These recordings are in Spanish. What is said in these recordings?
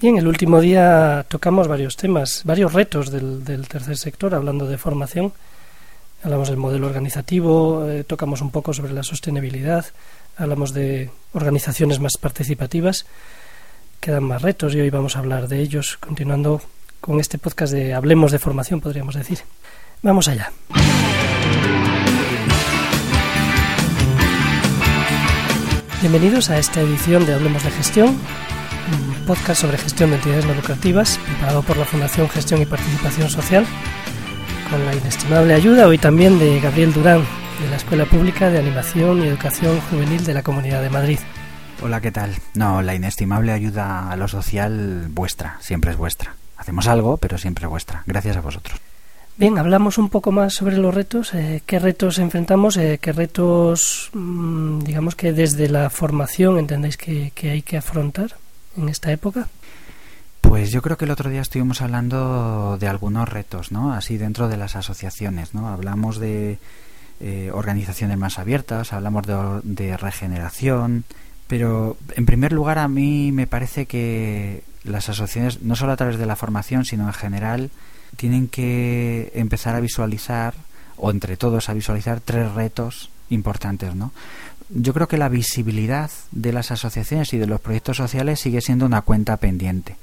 Bien, el último día tocamos varios temas, varios retos del, tercer sector, hablando de formación. Hablamos del modelo organizativo, eh, tocamos un poco sobre la sostenibilidad, hablamos de organizaciones más participativas. Quedan más retos y hoy vamos a hablar de ellos, continuando con este podcast de Hablemos de formación, podríamos decir. Vamos allá. Bienvenidos a esta edición de Hablemos de Gestión, podcast sobre gestión de entidades no lucrativas, preparado por la Fundación Gestión y Participación Social, con la inestimable ayuda hoy también de Gabriel Durán, de la Escuela Pública de Animación y Educación Juvenil de la Comunidad de Madrid. Hola, ¿qué tal? No, la inestimable ayuda a lo social vuestra, siempre es vuestra. Hacemos algo, pero siempre es vuestra. Gracias a vosotros. Bien, hablamos un poco más sobre los retos. Eh, ¿Qué retos enfrentamos? Eh, ¿Qué retos, mm, digamos que desde la formación entendéis que hay que afrontar? En esta época? Pues yo creo que el otro día estuvimos hablando de algunos retos, ¿no? Así dentro de las asociaciones, ¿no? Hablamos de eh, organizaciones más abiertas, hablamos de, de regeneración, pero en primer lugar a mí me parece que las asociaciones, no solo a través de la formación, sino en general, tienen que empezar a visualizar, o entre todos a visualizar, tres retos importantes, ¿no? Yo creo que la visibilidad de las asociaciones y de los proyectos sociales sigue siendo una cuenta pendiente.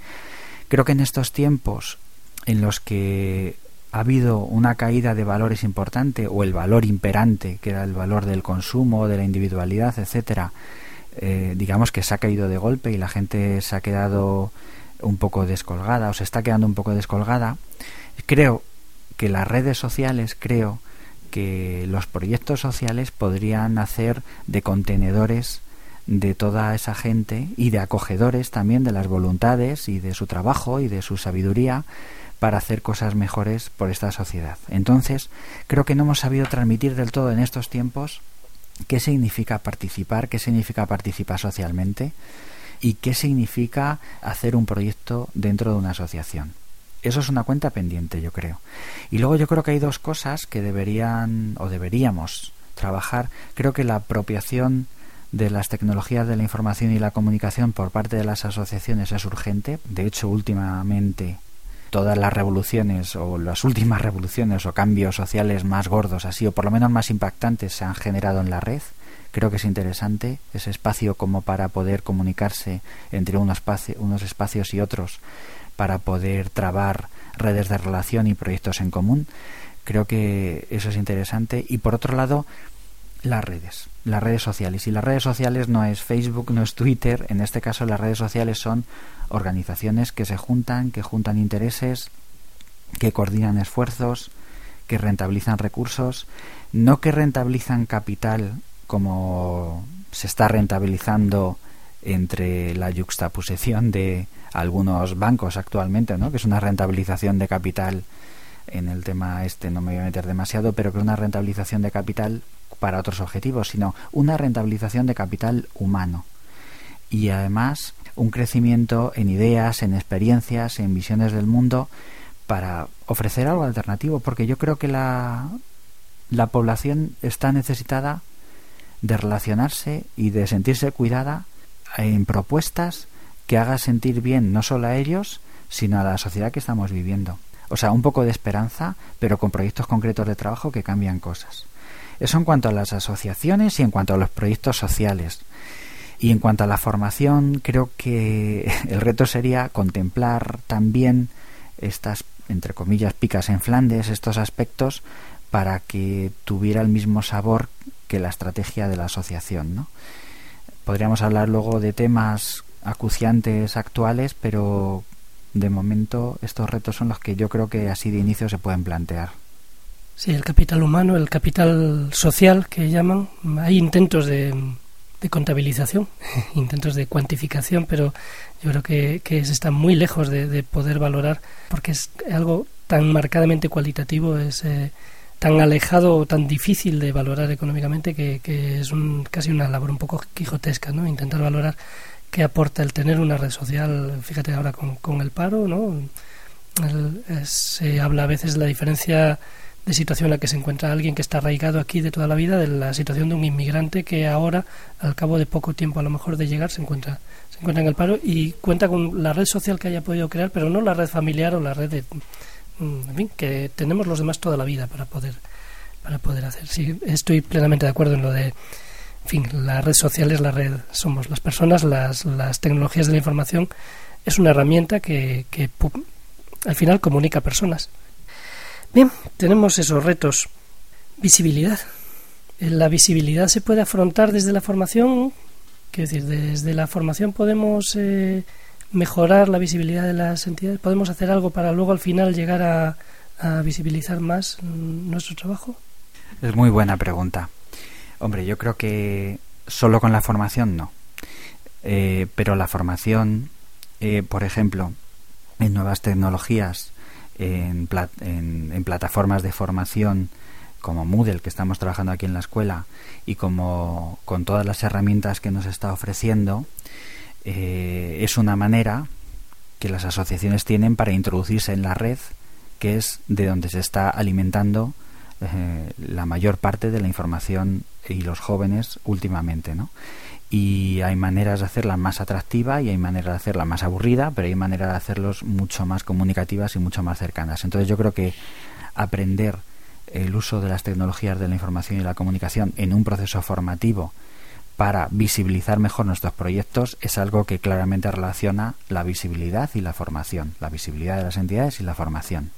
Creo que en estos tiempos en los que ha habido una caída de valores importante o el valor imperante, que era el valor del consumo, de la individualidad, etcétera, eh, digamos que se ha caído de golpe y la gente se ha quedado un poco descolgada o se está quedando un poco descolgada. Creo que las redes sociales, creo que los proyectos sociales podrían hacer de contenedores de toda esa gente y de acogedores también de las voluntades y de su trabajo y de su sabiduría para hacer cosas mejores por esta sociedad. Entonces, creo que no hemos sabido transmitir del todo en estos tiempos qué significa participar, qué significa participar socialmente y qué significa hacer un proyecto dentro de una asociación. Eso es una cuenta pendiente, yo creo. Y luego yo creo que hay dos cosas que deberían o deberíamos trabajar. Creo que la apropiación de las tecnologías de la información y la comunicación por parte de las asociaciones es urgente. De hecho, últimamente todas las revoluciones o las últimas revoluciones o cambios sociales más gordos, así o por lo menos más impactantes, se han generado en la red. Creo que es interesante ese espacio como para poder comunicarse entre unos, espacios y otros para poder trabar redes de relación y proyectos en común. Creo que eso es interesante. Y por otro lado, las redes, las redes sociales. Y las redes sociales no es Facebook, no es Twitter. En este caso, las redes sociales son organizaciones que se juntan, que juntan intereses, que coordinan esfuerzos, que rentabilizan recursos, no que rentabilizan capital como se está rentabilizando entre la yuxtaposición de algunos bancos actualmente, ¿no? que es una rentabilización de capital en el tema este no me voy a meter demasiado, pero que es una rentabilización de capital para otros objetivos, sino una rentabilización de capital humano. Y además un crecimiento en ideas, en experiencias, en visiones del mundo para ofrecer algo alternativo, porque yo creo que la, la población está necesitada de relacionarse y de sentirse cuidada en propuestas que haga sentir bien no solo a ellos, sino a la sociedad que estamos viviendo. O sea, un poco de esperanza, pero con proyectos concretos de trabajo que cambian cosas. Eso en cuanto a las asociaciones y en cuanto a los proyectos sociales. Y en cuanto a la formación, creo que el reto sería contemplar también estas, entre comillas, picas en Flandes, estos aspectos, para que tuviera el mismo sabor que la estrategia de la asociación, ¿no? Podríamos hablar luego de temas acuciantes actuales, pero de momento estos retos son los que yo creo que así de inicio se pueden plantear. Sí, el capital humano, el capital social que llaman. Hay intentos de, contabilización, intentos de cuantificación, pero yo creo que, que se está muy lejos de, poder valorar porque es algo tan marcadamente cualitativo, es eh, tan alejado o tan difícil de valorar económicamente que, es un, casi una labor un poco quijotesca, ¿no? Intentar valorar qué aporta el tener una red social, fíjate ahora con, con el paro, ¿no? se habla a veces de la diferencia de situación en la que se encuentra alguien que está arraigado aquí de toda la vida, de la situación de un inmigrante que ahora, al cabo de poco tiempo a lo mejor de llegar, se encuentra, se encuentra en el paro y cuenta con la red social que haya podido crear, pero no la red familiar o la red de, en fin, que tenemos los demás toda la vida para poder para poder hacer. Sí, estoy plenamente de acuerdo en lo de, en fin, la red social es la red, somos las personas, las, las tecnologías de la información es una herramienta que, que al final comunica a personas. Bien, tenemos esos retos. Visibilidad. La visibilidad se puede afrontar desde la formación, quiero decir, desde la formación podemos eh, mejorar la visibilidad de las entidades, podemos hacer algo para luego al final llegar a, visibilizar más nuestro trabajo. Es muy buena pregunta. Hombre, yo creo que solo con la formación no. Eh, pero la formación, eh, por ejemplo, en nuevas tecnologías, en, en, plataformas de formación como Moodle que estamos trabajando aquí en la escuela y como con todas las herramientas que nos está ofreciendo eh, es una manera que las asociaciones tienen para introducirse en la red que es de donde se está alimentando eh, la mayor parte de la información y los jóvenes últimamente ¿no? y hay maneras de hacerla más atractiva y hay maneras de hacerla más aburrida, pero hay maneras de hacerlos mucho más comunicativas y mucho más cercanas. Entonces yo creo que aprender el uso de las tecnologías de la información y la comunicación en un proceso formativo para visibilizar mejor nuestros proyectos es algo que claramente relaciona la visibilidad y la formación, la visibilidad de las entidades y la formación.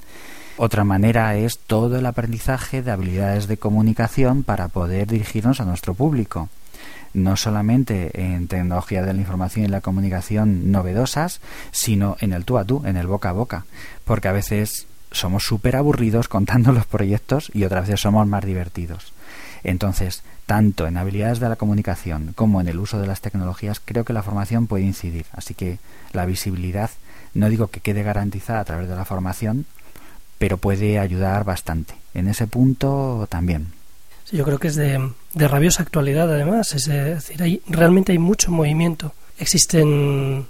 Otra manera es todo el aprendizaje de habilidades de comunicación para poder dirigirnos a nuestro público no solamente en tecnología de la información y la comunicación novedosas, sino en el tú a tú, en el boca a boca, porque a veces somos súper aburridos contando los proyectos y otras veces somos más divertidos. Entonces, tanto en habilidades de la comunicación como en el uso de las tecnologías, creo que la formación puede incidir. Así que la visibilidad, no digo que quede garantizada a través de la formación, pero puede ayudar bastante. En ese punto también yo creo que es de, rabiosa actualidad además, es decir, hay, realmente hay mucho movimiento. Existen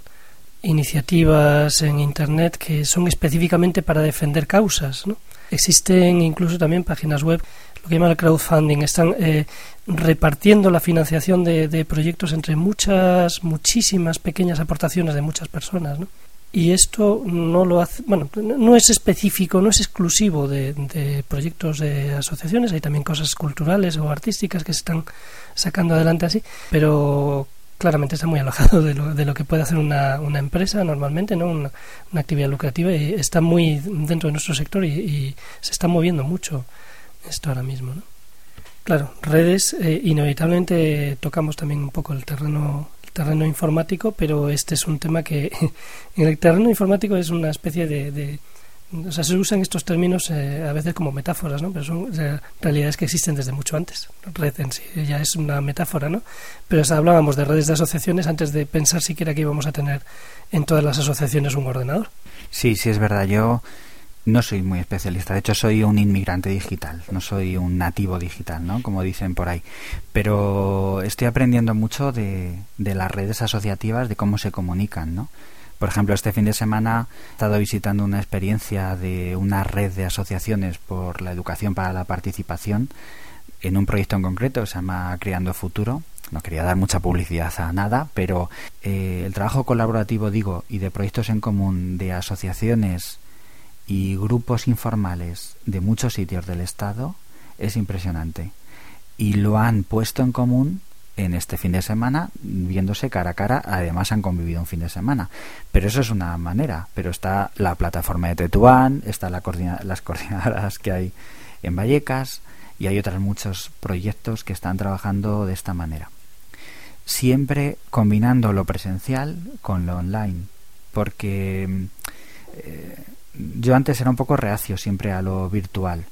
iniciativas en Internet que son específicamente para defender causas. ¿no? Existen incluso también páginas web, lo que llaman el crowdfunding, están eh, repartiendo la financiación de, de, proyectos entre muchas, muchísimas pequeñas aportaciones de muchas personas. ¿no? Y esto no lo hace, bueno, no es específico, no es exclusivo de, proyectos de asociaciones, hay también cosas culturales o artísticas que se están sacando adelante así, pero claramente está muy alojado de lo, de lo que puede hacer una, una empresa normalmente, ¿no? Una, actividad lucrativa y está muy dentro de nuestro sector y, se está moviendo mucho esto ahora mismo, ¿no? Claro, redes, eh, inevitablemente tocamos también un poco el terreno terreno informático, pero este es un tema que en el terreno informático es una especie de, o sea, se usan estos términos eh, a veces como metáforas, ¿no? Pero son realidades que existen desde mucho antes. Red en sí ya es una metáfora, ¿no? Pero hablábamos de redes de asociaciones antes de pensar siquiera que íbamos a tener en todas las asociaciones un ordenador. Sí, sí, es verdad. Yo no soy muy especialista, de hecho soy un inmigrante digital, no soy un nativo digital, ¿no? Como dicen por ahí. Pero estoy aprendiendo mucho de, de las redes asociativas, de cómo se comunican, ¿no? Por ejemplo, este fin de semana he estado visitando una experiencia de una red de asociaciones por la educación para la participación en un proyecto en concreto se llama Creando Futuro. No quería dar mucha publicidad a nada, pero eh, el trabajo colaborativo, digo, y de proyectos en común de asociaciones y grupos informales de muchos sitios del Estado es impresionante. Y lo han puesto en común en este fin de semana, viéndose cara a cara, además han convivido un fin de semana. Pero eso es una manera, pero está la plataforma de Tetuán, está la las coordinadoras que hay en Vallecas y hay otros muchos proyectos que están trabajando de esta manera. Siempre combinando lo presencial con lo online, porque eh, yo antes era un poco reacio siempre a lo virtual,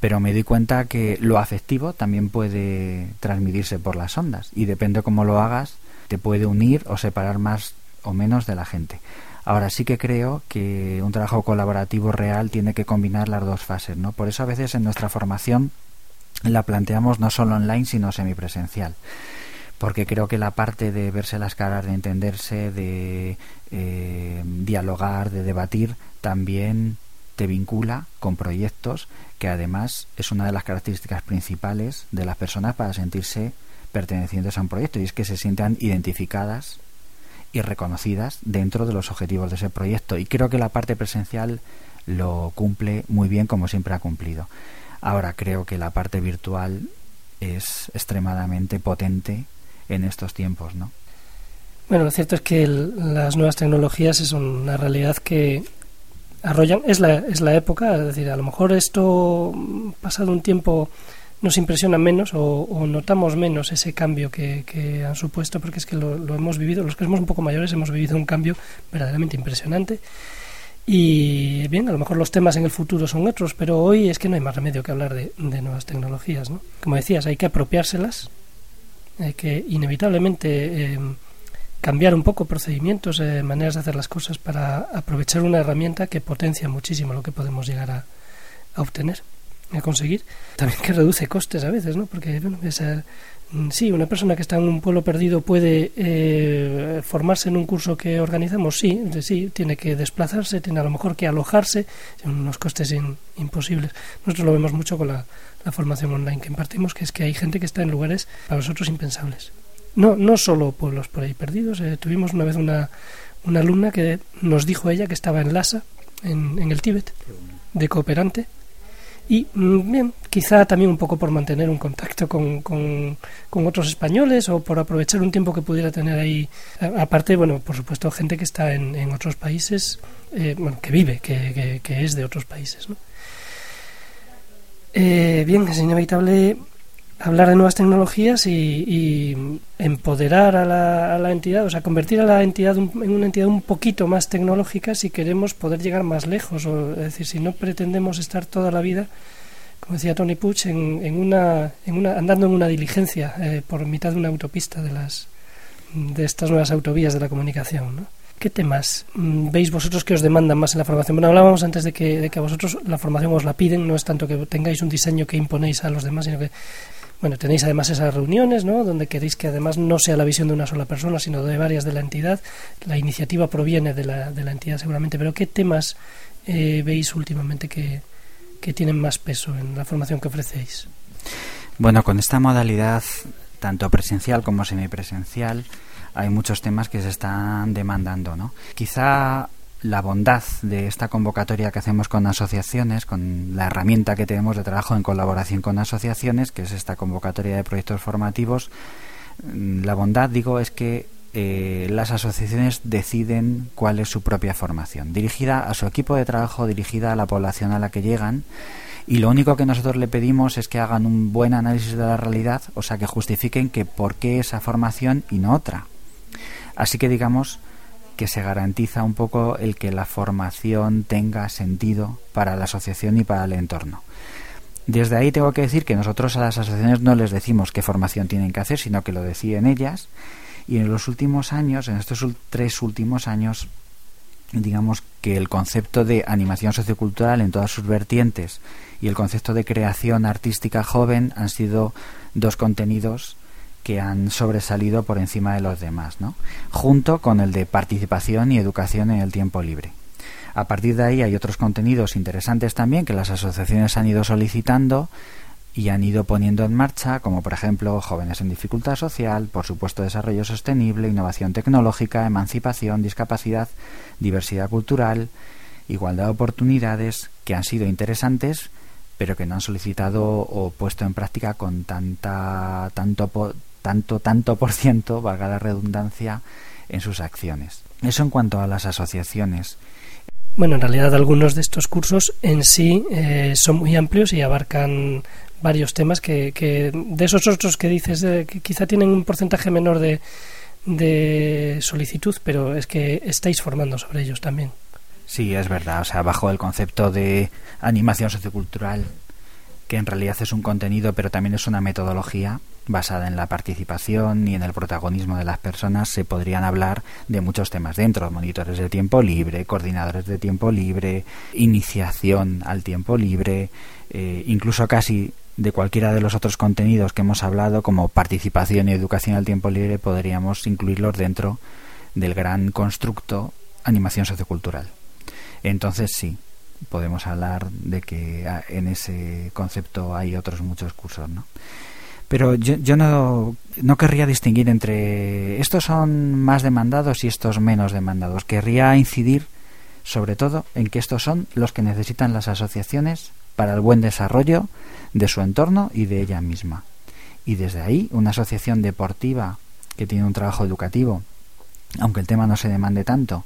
pero me di cuenta que lo afectivo también puede transmitirse por las ondas y depende cómo lo hagas, te puede unir o separar más o menos de la gente. Ahora sí que creo que un trabajo colaborativo real tiene que combinar las dos fases, ¿no? Por eso a veces en nuestra formación la planteamos no solo online sino semipresencial porque creo que la parte de verse las caras, de entenderse, de eh, dialogar, de debatir, también te vincula con proyectos que además es una de las características principales de las personas para sentirse pertenecientes a un proyecto y es que se sientan identificadas y reconocidas dentro de los objetivos de ese proyecto. Y creo que la parte presencial lo cumple muy bien como siempre ha cumplido. Ahora creo que la parte virtual es extremadamente potente en estos tiempos, ¿no? Bueno, lo cierto es que las nuevas tecnologías es una realidad que arrollan, es la, es la época, es decir, a lo mejor esto pasado un tiempo nos impresiona menos o, notamos menos ese cambio que, han supuesto, porque es que lo, hemos vivido, los que somos un poco mayores hemos vivido un cambio verdaderamente impresionante. Y bien, a lo mejor los temas en el futuro son otros, pero hoy es que no hay más remedio que hablar de, nuevas tecnologías. ¿no? Como decías, hay que apropiárselas, hay que inevitablemente eh, cambiar un poco procedimientos, eh, maneras de hacer las cosas para aprovechar una herramienta que potencia muchísimo lo que podemos llegar a obtener a conseguir. También que reduce costes a veces, ¿no? Porque, bueno, mm, sí, una persona que está en un pueblo perdido puede eh, formarse en un curso que organizamos, sí, sí, tiene que desplazarse, tiene a lo mejor que alojarse, son unos costes imposibles. Nosotros lo vemos mucho con la, formación online que impartimos, que es que hay gente que está en lugares para nosotros impensables. No, no solo pueblos por ahí perdidos. Eh, tuvimos una vez una, una alumna que nos dijo ella que estaba en Lhasa, en, el Tíbet, de cooperante, y mm, bien, quizá también un poco por mantener un contacto con, con, otros españoles o por aprovechar un tiempo que pudiera tener ahí. Aparte, bueno, por supuesto, gente que está en, en otros países, eh, bueno, que vive, que, que, es de otros países. ¿no? Eh, bien, es inevitable hablar de nuevas tecnologías y, empoderar a la, a la, entidad, o sea, convertir a la entidad en una entidad un poquito más tecnológica si queremos poder llegar más lejos, o, es decir, si no pretendemos estar toda la vida, como decía Tony Puch, en, en una, en una, andando en una diligencia eh, por mitad de una autopista de, las, de estas nuevas autovías de la comunicación. ¿no? ¿Qué temas mm, veis vosotros que os demandan más en la formación? Bueno, hablábamos antes de que, de que a vosotros la formación os la piden, no es tanto que tengáis un diseño que imponéis a los demás, sino que bueno, tenéis además esas reuniones, ¿no? Donde queréis que además no sea la visión de una sola persona, sino de varias de la entidad. La iniciativa proviene de la, de la entidad seguramente, pero ¿qué temas eh, veis últimamente que, que tienen más peso en la formación que ofrecéis? Bueno, con esta modalidad, tanto presencial como semipresencial, hay muchos temas que se están demandando, ¿no? Quizá la bondad de esta convocatoria que hacemos con asociaciones, con la herramienta que tenemos de trabajo en colaboración con asociaciones, que es esta convocatoria de proyectos formativos, mm, la bondad, digo, es que eh, las asociaciones deciden cuál es su propia formación, dirigida a su equipo de trabajo, dirigida a la población a la que llegan, y lo único que nosotros le pedimos es que hagan un buen análisis de la realidad, o sea, que justifiquen que por qué esa formación y no otra. Así que digamos, que se garantiza un poco el que la formación tenga sentido para la asociación y para el entorno. Desde ahí tengo que decir que nosotros a las asociaciones no les decimos qué formación tienen que hacer, sino que lo deciden ellas. Y en los últimos años, en estos tres últimos años, digamos que el concepto de animación sociocultural en todas sus vertientes y el concepto de creación artística joven han sido dos contenidos que han sobresalido por encima de los demás, ¿no? junto con el de participación y educación en el tiempo libre. A partir de ahí hay otros contenidos interesantes también que las asociaciones han ido solicitando y han ido poniendo en marcha, como por ejemplo jóvenes en dificultad social, por supuesto desarrollo sostenible, innovación tecnológica, emancipación, discapacidad, diversidad cultural, igualdad de oportunidades, que han sido interesantes, pero que no han solicitado o puesto en práctica con tanta tanto tanto, tanto por ciento, valga la redundancia, en sus acciones. Eso en cuanto a las asociaciones. Bueno, en realidad algunos de estos cursos en sí eh, son muy amplios y abarcan varios temas que, que de esos otros que dices que quizá tienen un porcentaje menor de, de solicitud, pero es que estáis formando sobre ellos también. Sí, es verdad. O sea, bajo el concepto de animación sociocultural, que en realidad es un contenido, pero también es una metodología, basada en la participación y en el protagonismo de las personas, se podrían hablar de muchos temas dentro, monitores de tiempo libre, coordinadores de tiempo libre, iniciación al tiempo libre, eh, incluso casi de cualquiera de los otros contenidos que hemos hablado, como participación y educación al tiempo libre, podríamos incluirlos dentro del gran constructo animación sociocultural. Entonces sí, podemos hablar de que ah, en ese concepto hay otros muchos cursos, ¿no? Pero yo, yo no, no querría distinguir entre estos son más demandados y estos menos demandados. Querría incidir sobre todo en que estos son los que necesitan las asociaciones para el buen desarrollo de su entorno y de ella misma. Y desde ahí, una asociación deportiva que tiene un trabajo educativo, aunque el tema no se demande tanto,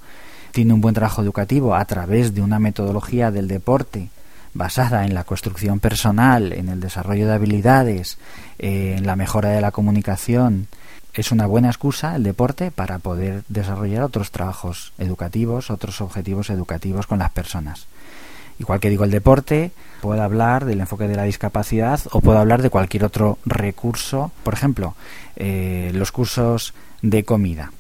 tiene un buen trabajo educativo a través de una metodología del deporte basada en la construcción personal, en el desarrollo de habilidades, eh, en la mejora de la comunicación, es una buena excusa el deporte para poder desarrollar otros trabajos educativos, otros objetivos educativos con las personas. Igual que digo el deporte, puedo hablar del enfoque de la discapacidad o puedo hablar de cualquier otro recurso. Por ejemplo, eh, los cursos de comida.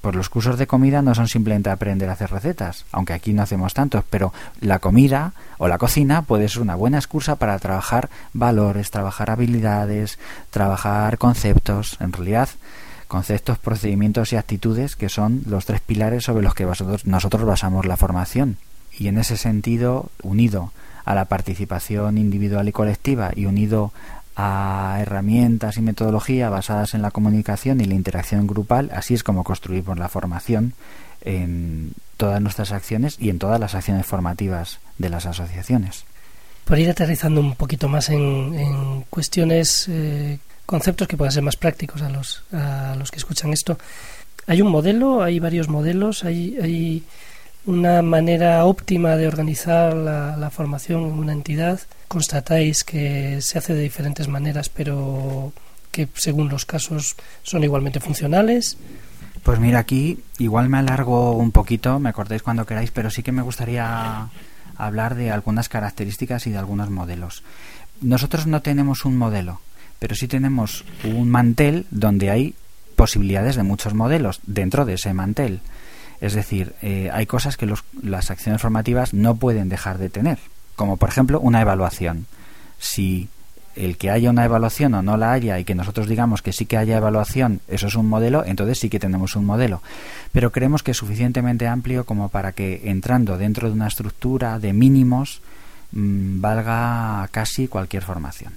Pues los cursos de comida no son simplemente aprender a hacer recetas, aunque aquí no hacemos tantos, pero la comida o la cocina puede ser una buena excusa para trabajar valores, trabajar habilidades, trabajar conceptos, en realidad conceptos, procedimientos y actitudes que son los tres pilares sobre los que nosotros, nosotros basamos la formación. Y en ese sentido, unido a la participación individual y colectiva y unido a herramientas y metodología basadas en la comunicación y la interacción grupal, así es como construimos la formación en todas nuestras acciones y en todas las acciones formativas de las asociaciones. Por ir aterrizando un poquito más en, cuestiones, eh, conceptos que puedan ser más prácticos a los, a los que escuchan esto, ¿hay un modelo? ¿Hay varios modelos? ¿Hay, hay una manera óptima de organizar la, formación en una entidad. Constatáis que se hace de diferentes maneras, pero que según los casos son igualmente funcionales. Pues mira, aquí igual me alargo un poquito, me cortéis cuando queráis, pero sí que me gustaría hablar de algunas características y de algunos modelos. Nosotros no tenemos un modelo, pero sí tenemos un mantel donde hay posibilidades de muchos modelos dentro de ese mantel. Es decir, eh, hay cosas que las acciones formativas no pueden dejar de tener, como por ejemplo una evaluación. Si el que haya una evaluación o no la haya y que nosotros digamos que sí que haya evaluación, eso es un modelo, entonces sí que tenemos un modelo. Pero creemos que es suficientemente amplio como para que entrando dentro de una estructura de mínimos mm, valga casi cualquier formación.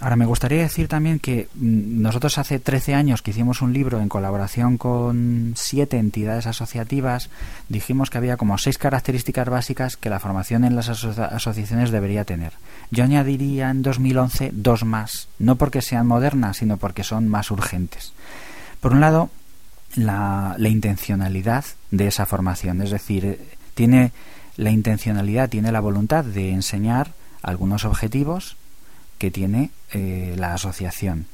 Ahora, me gustaría decir también que mm, nosotros hace 13 años que hicimos un libro en colaboración con siete entidades asociativas, dijimos que había como seis características básicas que la formación en las asociaciones debería tener. Yo añadiría en 2011 dos más, no porque sean modernas, sino porque son más urgentes. Por un lado, la, la intencionalidad de esa formación, es decir, eh, tiene la intencionalidad, tiene la voluntad de enseñar algunos objetivos que tiene eh, la asociación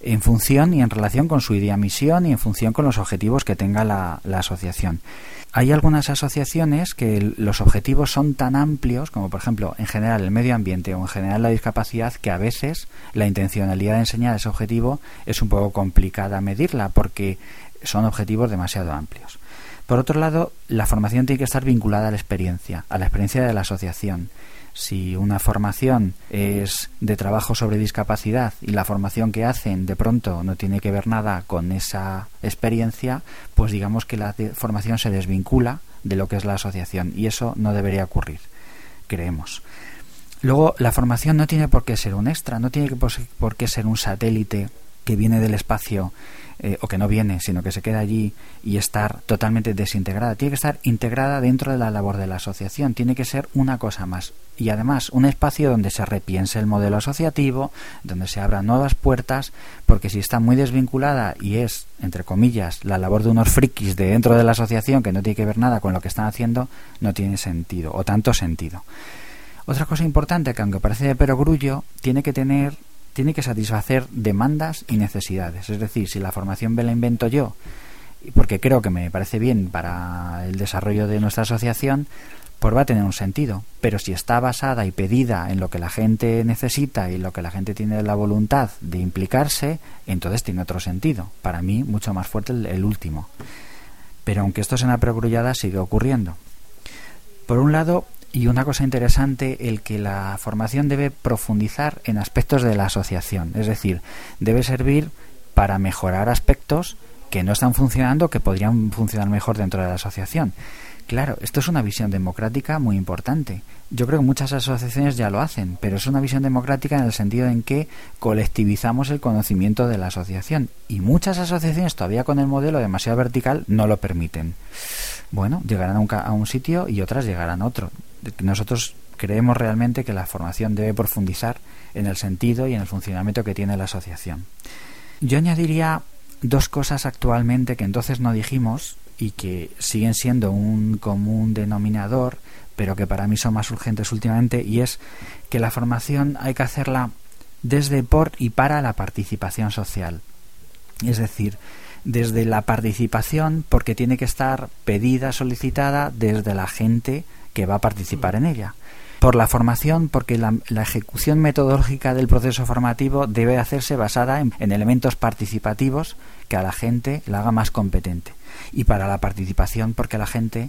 en función y en relación con su idea misión y en función con los objetivos que tenga la, asociación. Hay algunas asociaciones que los objetivos son tan amplios como por ejemplo en general el medio ambiente o en general la discapacidad que a veces la intencionalidad de enseñar ese objetivo es un poco complicada medirla porque son objetivos demasiado amplios. Por otro lado, la formación tiene que estar vinculada a la experiencia, a la experiencia de la asociación si una formación es de trabajo sobre discapacidad y la formación que hacen de pronto no tiene que ver nada con esa experiencia, pues digamos que la formación se desvincula de lo que es la asociación y eso no debería ocurrir, creemos. Luego, la formación no tiene por qué ser un extra, no tiene por qué ser un satélite que viene del espacio eh, o que no viene, sino que se queda allí y estar totalmente desintegrada. Tiene que estar integrada dentro de la labor de la asociación, tiene que ser una cosa más. Y además un espacio donde se repiense el modelo asociativo, donde se abran nuevas puertas, porque si está muy desvinculada y es, entre comillas, la labor de unos frikis de dentro de la asociación que no tiene que ver nada con lo que están haciendo, no tiene sentido, o tanto sentido. Otra cosa importante que aunque parece de perogrullo, tiene que tener tiene que satisfacer demandas y necesidades. Es decir, si la formación me la invento yo, porque creo que me parece bien para el desarrollo de nuestra asociación, pues va a tener un sentido. Pero si está basada y pedida en lo que la gente necesita y lo que la gente tiene la voluntad de implicarse, entonces tiene otro sentido. Para mí, mucho más fuerte el, último. Pero aunque esto sea una perogrullada, sigue ocurriendo. Por un lado, y una cosa interesante, el que la formación debe profundizar en aspectos de la asociación, es decir, debe servir para mejorar aspectos que no están funcionando, que podrían funcionar mejor dentro de la asociación. Claro, esto es una visión democrática muy importante. Yo creo que muchas asociaciones ya lo hacen, pero es una visión democrática en el sentido en que colectivizamos el conocimiento de la asociación y muchas asociaciones todavía con el modelo demasiado vertical no lo permiten. Bueno, llegarán a un, a un sitio y otras llegarán a otro. Nosotros creemos realmente que la formación debe profundizar en el sentido y en el funcionamiento que tiene la asociación. Yo añadiría dos cosas actualmente que entonces no dijimos y que siguen siendo un común denominador, pero que para mí son más urgentes últimamente, y es que la formación hay que hacerla desde, por y para la participación social. Es decir, desde la participación, porque tiene que estar pedida, solicitada desde la gente que va a participar en ella. Por la formación, porque la, ejecución metodológica del proceso formativo debe hacerse basada en, en elementos participativos que a la gente la haga más competente y para la participación porque la gente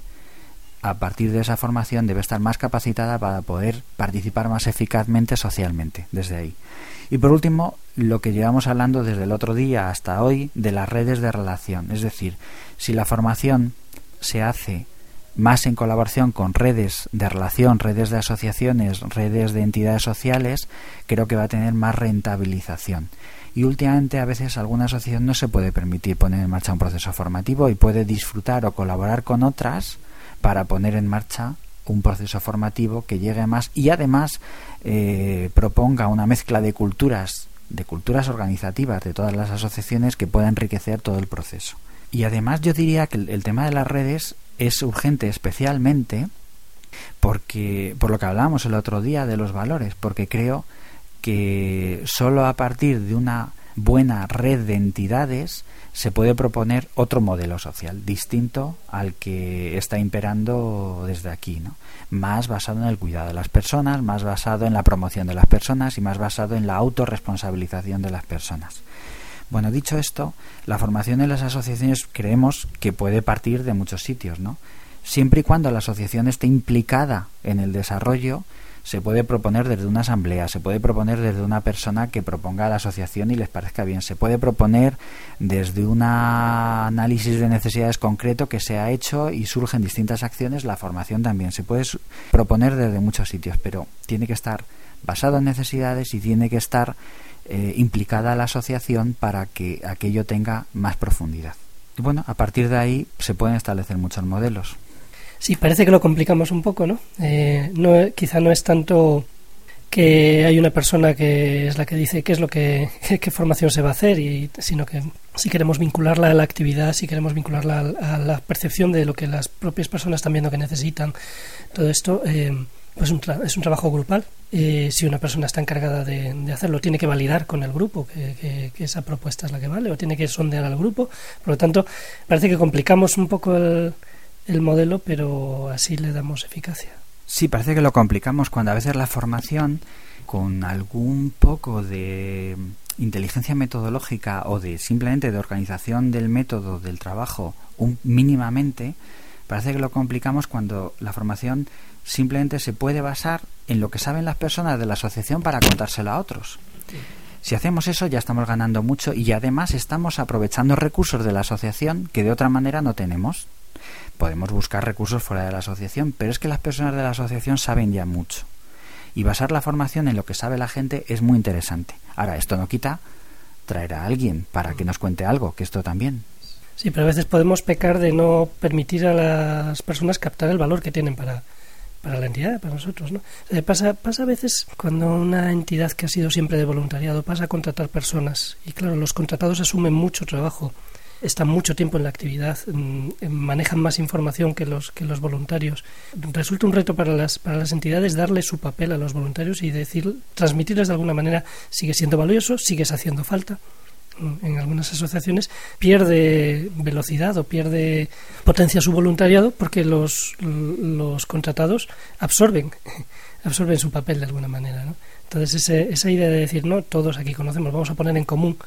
a partir de esa formación debe estar más capacitada para poder participar más eficazmente socialmente desde ahí. Y por último, lo que llevamos hablando desde el otro día hasta hoy de las redes de relación. Es decir, si la formación se hace más en colaboración con redes de relación, redes de asociaciones, redes de entidades sociales, creo que va a tener más rentabilización. Y últimamente a veces alguna asociación no se puede permitir poner en marcha un proceso formativo y puede disfrutar o colaborar con otras para poner en marcha un proceso formativo que llegue más y además eh, proponga una mezcla de culturas de culturas organizativas de todas las asociaciones que pueda enriquecer todo el proceso y además yo diría que el, tema de las redes es urgente especialmente porque por lo que hablábamos el otro día de los valores porque creo que solo a partir de una buena red de entidades se puede proponer otro modelo social distinto al que está imperando desde aquí, ¿no? Más basado en el cuidado de las personas, más basado en la promoción de las personas y más basado en la autorresponsabilización de las personas. Bueno, dicho esto, la formación en las asociaciones creemos que puede partir de muchos sitios, ¿no? Siempre y cuando la asociación esté implicada en el desarrollo se puede proponer desde una asamblea, se puede proponer desde una persona que proponga a la asociación y les parezca bien, se puede proponer desde un análisis de necesidades concreto que se ha hecho y surgen distintas acciones, la formación también se puede proponer desde muchos sitios, pero tiene que estar basado en necesidades y tiene que estar eh, implicada la asociación para que aquello tenga más profundidad. Y bueno, a partir de ahí se pueden establecer muchos modelos. Sí, parece que lo complicamos un poco, ¿no? Eh, no quizá no es tanto que hay una persona que es la que dice qué es lo que qué, formación se va a hacer y sino que si queremos vincularla a la actividad si queremos vincularla a, la percepción de lo que las propias personas están viendo que necesitan todo esto eh, pues es un trabajo grupal eh, si una persona está encargada de, hacerlo tiene que validar con el grupo que, que, esa propuesta es la que vale o tiene que sondear al grupo por lo tanto parece que complicamos un poco el, el modelo, pero así le damos eficacia. Sí, parece que lo complicamos cuando a veces la formación, con algún poco de inteligencia metodológica o de simplemente de organización del método del trabajo un, mínimamente, parece que lo complicamos cuando la formación simplemente se puede basar en lo que saben las personas de la asociación para contárselo a otros. Si hacemos eso ya estamos ganando mucho y además estamos aprovechando recursos de la asociación que de otra manera no tenemos podemos buscar recursos fuera de la asociación, pero es que las personas de la asociación saben ya mucho. Y basar la formación en lo que sabe la gente es muy interesante. Ahora, esto no quita traer a alguien para que nos cuente algo, que esto también. Sí, pero a veces podemos pecar de no permitir a las personas captar el valor que tienen para, para la entidad, para nosotros. ¿no? pasa, pasa a veces cuando una entidad que ha sido siempre de voluntariado pasa a contratar personas y claro, los contratados asumen mucho trabajo están mucho tiempo en la actividad, mm, manejan más información que los, que los voluntarios. Resulta un reto para las, para las entidades darle su papel a los voluntarios y decir, transmitirles de alguna manera, sigue siendo valioso, sigues haciendo falta en algunas asociaciones pierde velocidad o pierde potencia su voluntariado porque los, los contratados absorben absorben su papel de alguna manera ¿no? entonces esa idea de decir no todos aquí conocemos vamos a poner en común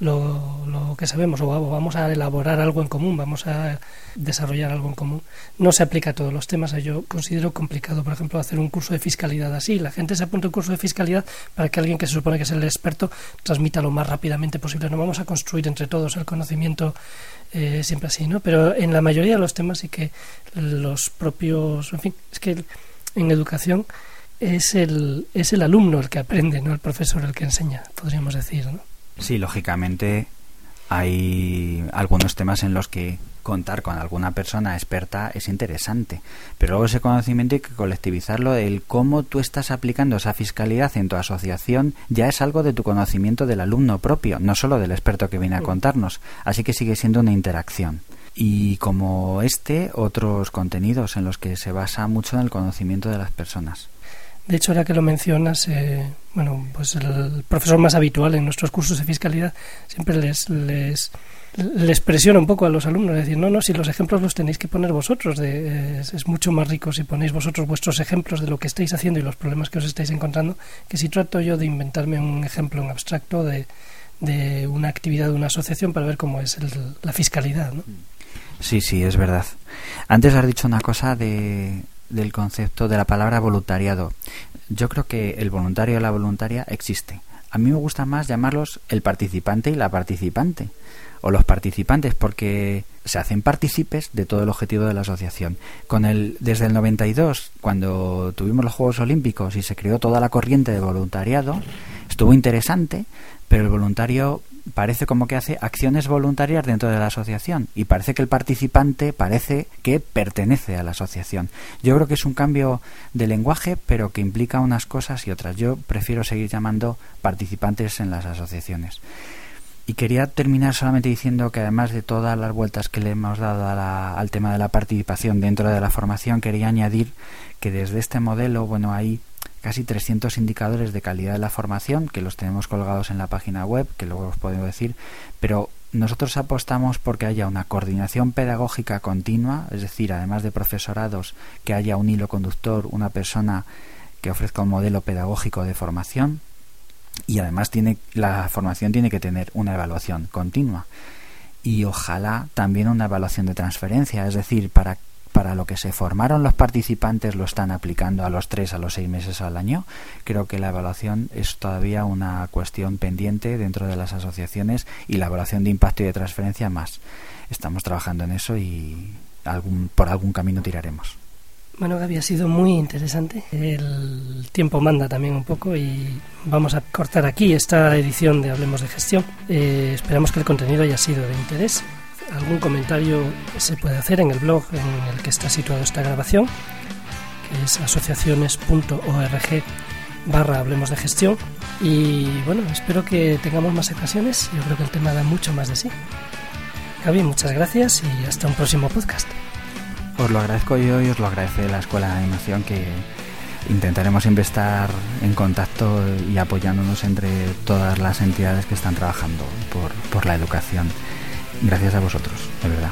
lo, lo que sabemos o vamos a elaborar algo en común, vamos a desarrollar algo en común. No se aplica a todos los temas. Yo considero complicado, por ejemplo, hacer un curso de fiscalidad así. La gente se apunta a un curso de fiscalidad para que alguien que se supone que es el experto transmita lo más rápidamente posible. No vamos a construir entre todos el conocimiento eh, siempre así, ¿no? Pero en la mayoría de los temas sí que los propios, en fin, es que en educación es el, es el alumno el que aprende, no el profesor el que enseña, podríamos decir, ¿no? Sí, lógicamente hay algunos temas en los que contar con alguna persona experta es interesante, pero luego ese conocimiento hay que colectivizarlo, el cómo tú estás aplicando esa fiscalidad en tu asociación ya es algo de tu conocimiento del alumno propio, no solo del experto que viene a contarnos, así que sigue siendo una interacción. Y como este, otros contenidos en los que se basa mucho en el conocimiento de las personas. De hecho, ahora que lo mencionas, eh, bueno, pues el profesor más habitual en nuestros cursos de fiscalidad siempre les, les, presiona un poco a los alumnos, es decir, no, no, si los ejemplos los tenéis que poner vosotros, de, es, mucho más rico si ponéis vosotros vuestros ejemplos de lo que estáis haciendo y los problemas que os estáis encontrando, que si trato yo de inventarme un ejemplo en abstracto de, de una actividad de una asociación para ver cómo es la fiscalidad. ¿no? Sí, sí, es verdad. Antes has dicho una cosa de, del concepto de la palabra voluntariado. Yo creo que el voluntario y la voluntaria existe. A mí me gusta más llamarlos el participante y la participante o los participantes porque se hacen partícipes de todo el objetivo de la asociación. Con el desde el 92, cuando tuvimos los Juegos Olímpicos y se creó toda la corriente de voluntariado, estuvo interesante, pero el voluntario parece como que hace acciones voluntarias dentro de la asociación y parece que el participante parece que pertenece a la asociación. Yo creo que es un cambio de lenguaje, pero que implica unas cosas y otras. Yo prefiero seguir llamando participantes en las asociaciones. Y quería terminar solamente diciendo que además de todas las vueltas que le hemos dado al tema de la participación dentro de la formación, quería añadir que desde este modelo, bueno, hay casi 300 indicadores de calidad de la formación que los tenemos colgados en la página web, que luego os puedo decir, pero nosotros apostamos porque haya una coordinación pedagógica continua, es decir, además de profesorados, que haya un hilo conductor, una persona que ofrezca un modelo pedagógico de formación y además tiene la formación tiene que tener una evaluación continua. Y ojalá también una evaluación de transferencia, es decir, para para lo que se formaron los participantes lo están aplicando a los tres, a los seis meses al año. Creo que la evaluación es todavía una cuestión pendiente dentro de las asociaciones y la evaluación de impacto y de transferencia más. Estamos trabajando en eso y algún, por algún camino tiraremos. Bueno, Gaby, ha sido muy interesante. El tiempo manda también un poco y vamos a cortar aquí esta edición de Hablemos de Gestión. Eh, esperamos que el contenido haya sido de interés algún comentario se puede hacer en el blog en el que está situada esta grabación, que es asociaciones.org barra Hablemos de Gestión. Y bueno, espero que tengamos más ocasiones. Yo creo que el tema da mucho más de sí. Gaby, muchas gracias y hasta un próximo podcast. Os lo agradezco yo y os lo agradece la Escuela de Animación que intentaremos siempre estar en contacto y apoyándonos entre todas las entidades que están trabajando por, por la educación. Gracias a vosotros, de verdad.